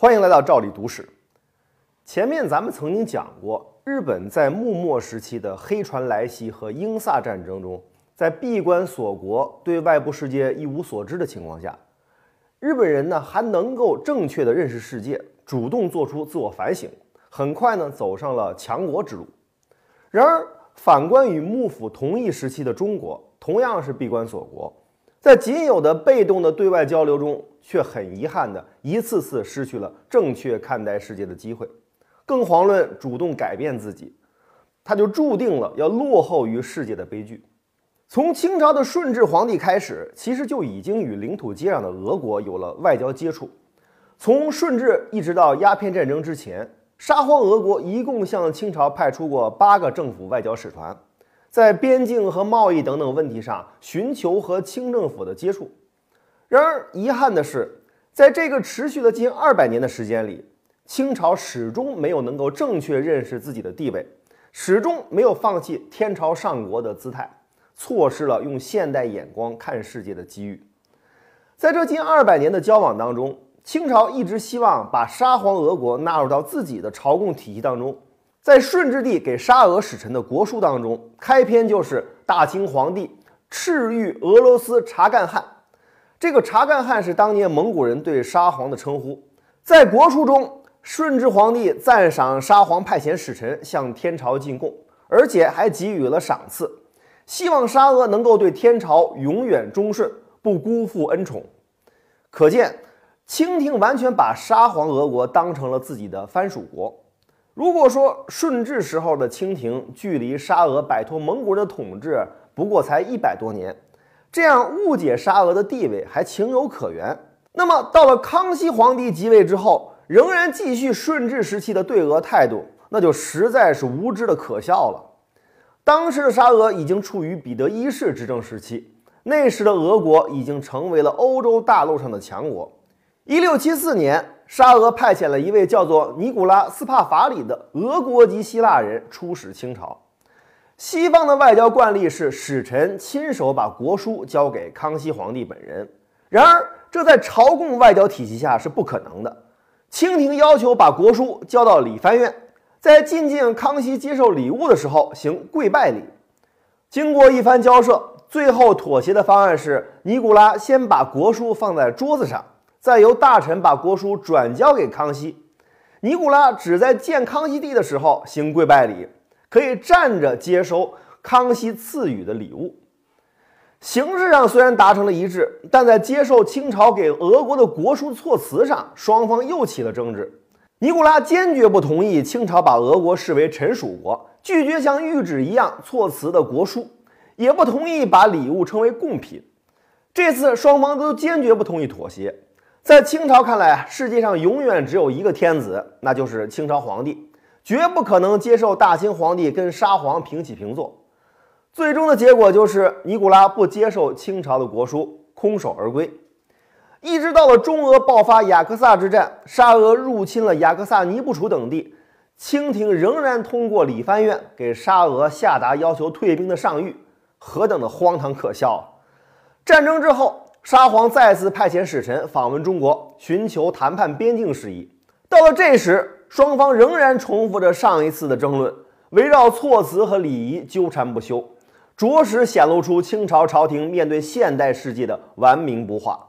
欢迎来到赵理读史。前面咱们曾经讲过，日本在幕末时期的黑船来袭和英萨战争中，在闭关锁国、对外部世界一无所知的情况下，日本人呢还能够正确的认识世界，主动做出自我反省，很快呢走上了强国之路。然而，反观与幕府同一时期的中国，同样是闭关锁国。在仅有的被动的对外交流中，却很遗憾的一次次失去了正确看待世界的机会，更遑论主动改变自己，他就注定了要落后于世界的悲剧。从清朝的顺治皇帝开始，其实就已经与领土接壤的俄国有了外交接触。从顺治一直到鸦片战争之前，沙皇俄国一共向清朝派出过八个政府外交使团。在边境和贸易等等问题上寻求和清政府的接触。然而，遗憾的是，在这个持续了近二百年的时间里，清朝始终没有能够正确认识自己的地位，始终没有放弃天朝上国的姿态，错失了用现代眼光看世界的机遇。在这近二百年的交往当中，清朝一直希望把沙皇俄国纳入到自己的朝贡体系当中。在顺治帝给沙俄使臣的国书当中，开篇就是大清皇帝敕谕俄罗斯查干汗。这个查干汗是当年蒙古人对沙皇的称呼。在国书中，顺治皇帝赞赏沙皇派遣使臣向天朝进贡，而且还给予了赏赐，希望沙俄能够对天朝永远忠顺，不辜负恩宠。可见，清廷完全把沙皇俄国当成了自己的藩属国。如果说顺治时候的清廷距离沙俄摆脱蒙古人的统治不过才一百多年，这样误解沙俄的地位还情有可原。那么到了康熙皇帝即位之后，仍然继续顺治时期的对俄态度，那就实在是无知的可笑了。当时的沙俄已经处于彼得一世执政时期，那时的俄国已经成为了欧洲大陆上的强国。一六七四年。沙俄派遣了一位叫做尼古拉斯帕法里的俄国籍希腊人出使清朝。西方的外交惯例是使臣亲手把国书交给康熙皇帝本人，然而这在朝贡外交体系下是不可能的。清廷要求把国书交到礼藩院，在觐见康熙接受礼物的时候行跪拜礼。经过一番交涉，最后妥协的方案是尼古拉先把国书放在桌子上。再由大臣把国书转交给康熙，尼古拉只在见康熙帝的时候行跪拜礼，可以站着接收康熙赐予的礼物。形式上虽然达成了一致，但在接受清朝给俄国的国书措辞上，双方又起了争执。尼古拉坚决不同意清朝把俄国视为臣属国，拒绝像谕旨一样措辞的国书，也不同意把礼物称为贡品。这次双方都坚决不同意妥协。在清朝看来，世界上永远只有一个天子，那就是清朝皇帝，绝不可能接受大清皇帝跟沙皇平起平坐。最终的结果就是尼古拉不接受清朝的国书，空手而归。一直到了中俄爆发雅克萨之战，沙俄入侵了雅克萨尼布楚等地，清廷仍然通过礼藩院给沙俄下达要求退兵的上谕，何等的荒唐可笑啊！战争之后。沙皇再次派遣使臣访问中国，寻求谈判边境事宜。到了这时，双方仍然重复着上一次的争论，围绕措辞和礼仪纠缠不休，着实显露出清朝朝廷面对现代世界的顽冥不化。